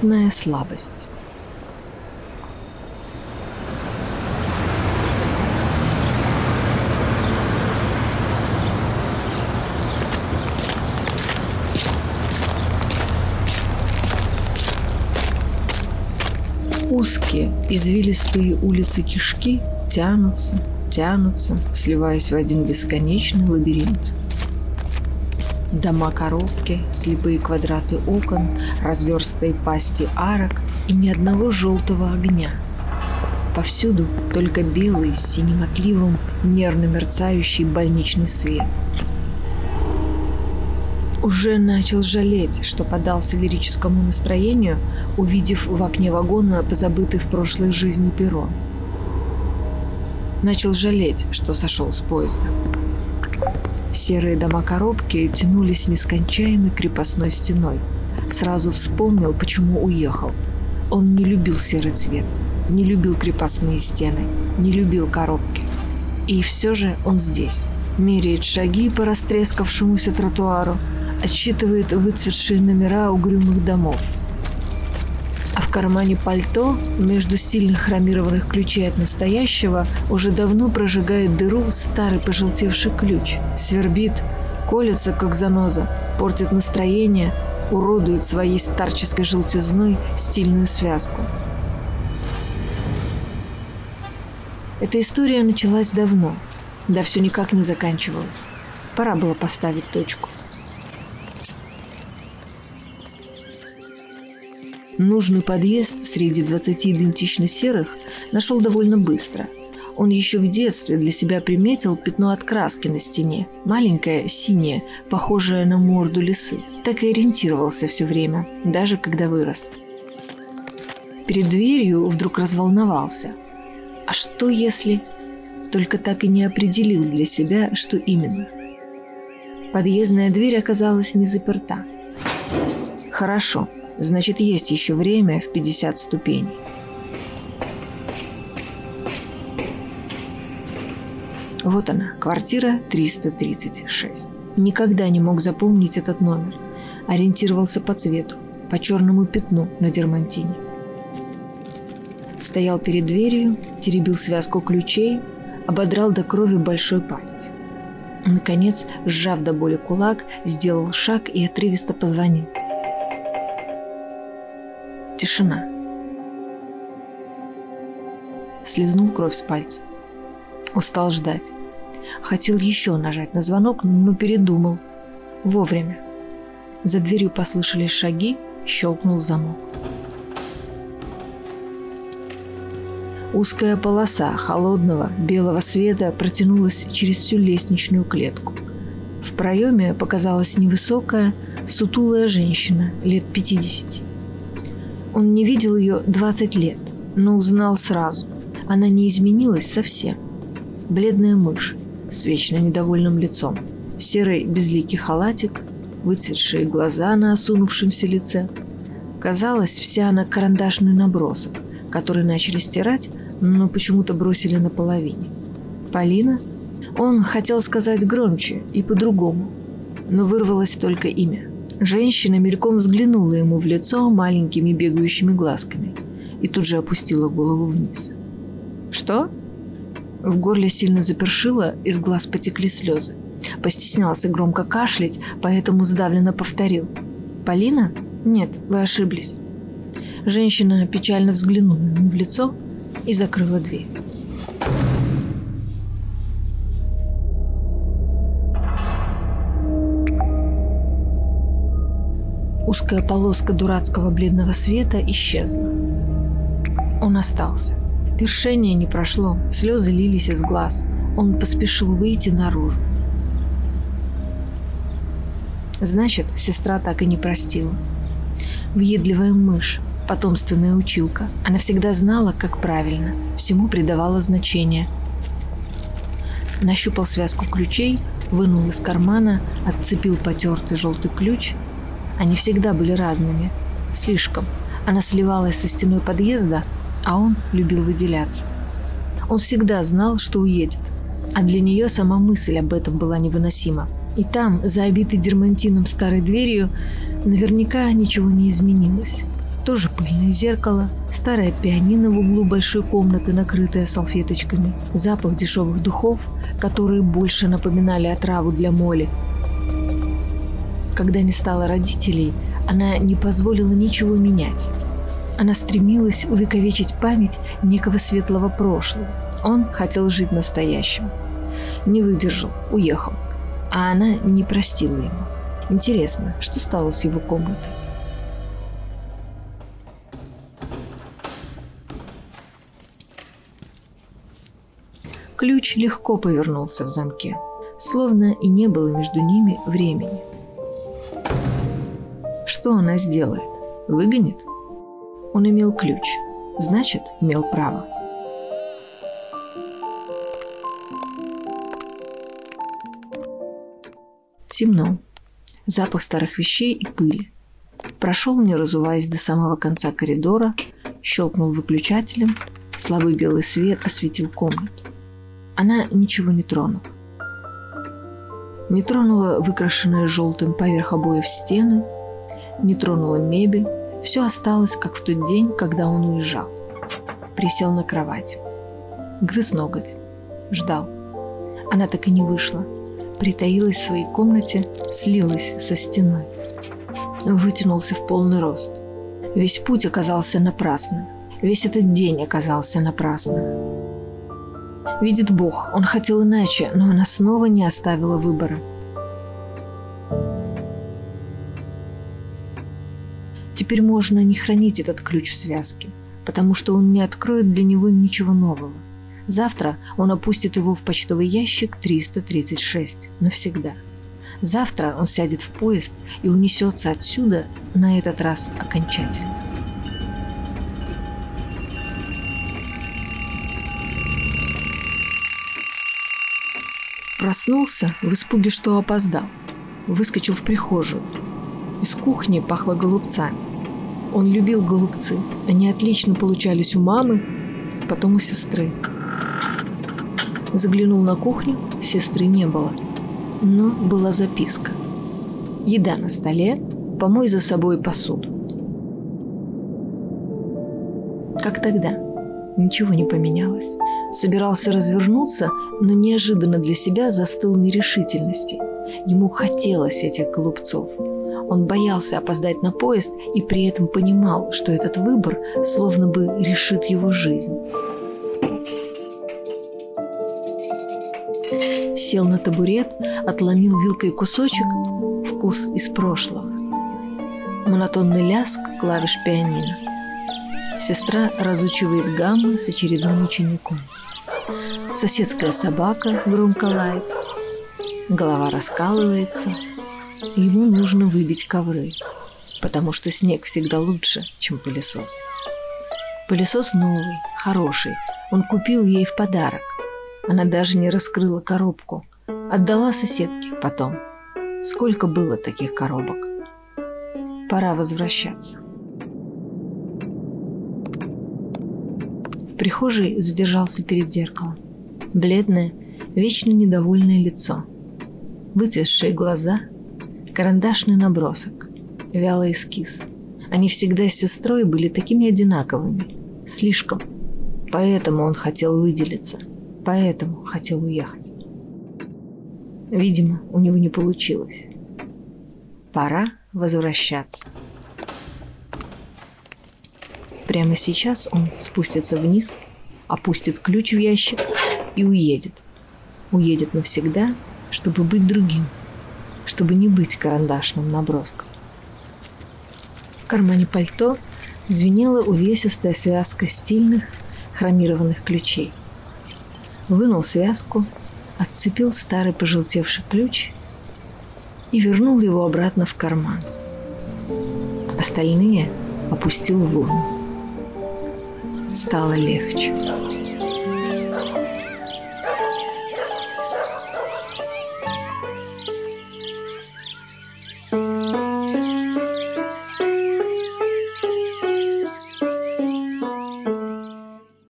Минутная слабость. Узкие, извилистые улицы кишки тянутся, тянутся, сливаясь в один бесконечный лабиринт. Дома-коробки, слепые квадраты окон, разверстые пасти арок и ни одного желтого огня. Повсюду только белый с синим отливом, нервно мерцающий больничный свет. Уже начал жалеть, что подался лирическому настроению, увидев в окне вагона позабытый в прошлой жизни перо. Начал жалеть, что сошел с поезда. Серые дома-коробки тянулись нескончаемой крепостной стеной. Сразу вспомнил, почему уехал. Он не любил серый цвет, не любил крепостные стены, не любил коробки. И все же он здесь. Меряет шаги по растрескавшемуся тротуару, отсчитывает выцветшие номера угрюмых домов – а в кармане пальто между сильных хромированных ключей от настоящего уже давно прожигает дыру старый пожелтевший ключ. Свербит, колется, как заноза, портит настроение, уродует своей старческой желтизной стильную связку. Эта история началась давно, да все никак не заканчивалась. Пора было поставить точку. Нужный подъезд среди 20 идентично серых нашел довольно быстро. Он еще в детстве для себя приметил пятно от краски на стене, маленькое, синее, похожее на морду лисы. Так и ориентировался все время, даже когда вырос. Перед дверью вдруг разволновался. А что если... Только так и не определил для себя, что именно. Подъездная дверь оказалась не заперта. Хорошо, Значит, есть еще время в 50 ступеней. Вот она, квартира 336. Никогда не мог запомнить этот номер. Ориентировался по цвету, по черному пятну на дермантине. Стоял перед дверью, теребил связку ключей, ободрал до крови большой палец. Наконец, сжав до боли кулак, сделал шаг и отрывисто позвонил. Тишина. Слизнул кровь с пальца. Устал ждать. Хотел еще нажать на звонок, но передумал. Вовремя. За дверью послышались шаги, щелкнул замок. Узкая полоса холодного белого света протянулась через всю лестничную клетку. В проеме показалась невысокая, сутулая женщина лет пятидесяти. Он не видел ее 20 лет, но узнал сразу. Она не изменилась совсем. Бледная мышь с вечно недовольным лицом, серый безликий халатик, выцветшие глаза на осунувшемся лице. Казалось, вся она карандашный набросок, который начали стирать, но почему-то бросили наполовине. Полина? Он хотел сказать громче и по-другому, но вырвалось только имя – Женщина мельком взглянула ему в лицо маленькими бегающими глазками и тут же опустила голову вниз. «Что?» В горле сильно запершило, из глаз потекли слезы. Постеснялся громко кашлять, поэтому сдавленно повторил. «Полина? Нет, вы ошиблись». Женщина печально взглянула ему в лицо и закрыла дверь. Узкая полоска дурацкого бледного света исчезла. Он остался. Першение не прошло, слезы лились из глаз. Он поспешил выйти наружу. Значит, сестра так и не простила. Въедливая мышь, потомственная училка. Она всегда знала, как правильно, всему придавала значение. Нащупал связку ключей, вынул из кармана, отцепил потертый желтый ключ – они всегда были разными. Слишком. Она сливалась со стеной подъезда, а он любил выделяться. Он всегда знал, что уедет. А для нее сама мысль об этом была невыносима. И там, за обитой дермантином старой дверью, наверняка ничего не изменилось. Тоже пыльное зеркало, старое пианино в углу большой комнаты, накрытое салфеточками, запах дешевых духов, которые больше напоминали отраву для моли. Когда не стало родителей, она не позволила ничего менять. Она стремилась увековечить память некого светлого прошлого. Он хотел жить настоящим. Не выдержал, уехал. А она не простила ему. Интересно, что стало с его комнатой? Ключ легко повернулся в замке, словно и не было между ними времени. Что она сделает? Выгонит? Он имел ключ, значит, имел право. Темно. Запах старых вещей и пыли. Прошел, не разуваясь до самого конца коридора, щелкнул выключателем, слабый белый свет осветил комнату она ничего не тронула. Не тронула выкрашенные желтым поверх обоев стены, не тронула мебель. Все осталось, как в тот день, когда он уезжал. Присел на кровать. Грыз ноготь. Ждал. Она так и не вышла. Притаилась в своей комнате, слилась со стеной. Вытянулся в полный рост. Весь путь оказался напрасным. Весь этот день оказался напрасным. Видит Бог, он хотел иначе, но она снова не оставила выбора. Теперь можно не хранить этот ключ в связке, потому что он не откроет для него ничего нового. Завтра он опустит его в почтовый ящик 336 навсегда. Завтра он сядет в поезд и унесется отсюда на этот раз окончательно. Проснулся в испуге, что опоздал. Выскочил в прихожую. Из кухни пахло голубцами. Он любил голубцы. Они отлично получались у мамы, потом у сестры. Заглянул на кухню, сестры не было. Но была записка. Еда на столе, помой за собой посуду. Как тогда? Ничего не поменялось. Собирался развернуться, но неожиданно для себя застыл в нерешительности. Ему хотелось этих голубцов. Он боялся опоздать на поезд и при этом понимал, что этот выбор словно бы решит его жизнь. Сел на табурет, отломил вилкой кусочек, вкус из прошлого. Монотонный ляск клавиш пианино. Сестра разучивает гаммы с очередным учеником. Соседская собака громко лает. Голова раскалывается. Ему нужно выбить ковры, потому что снег всегда лучше, чем пылесос. Пылесос новый, хороший. Он купил ей в подарок. Она даже не раскрыла коробку. Отдала соседке потом. Сколько было таких коробок? Пора возвращаться. прихожей задержался перед зеркалом. Бледное, вечно недовольное лицо. Выцветшие глаза, карандашный набросок, вялый эскиз. Они всегда с сестрой были такими одинаковыми. Слишком. Поэтому он хотел выделиться. Поэтому хотел уехать. Видимо, у него не получилось. Пора возвращаться. Прямо сейчас он спустится вниз, опустит ключ в ящик и уедет. Уедет навсегда, чтобы быть другим, чтобы не быть карандашным наброском. В кармане пальто звенела увесистая связка стильных хромированных ключей. Вынул связку, отцепил старый пожелтевший ключ и вернул его обратно в карман. Остальные опустил в урну стало легче.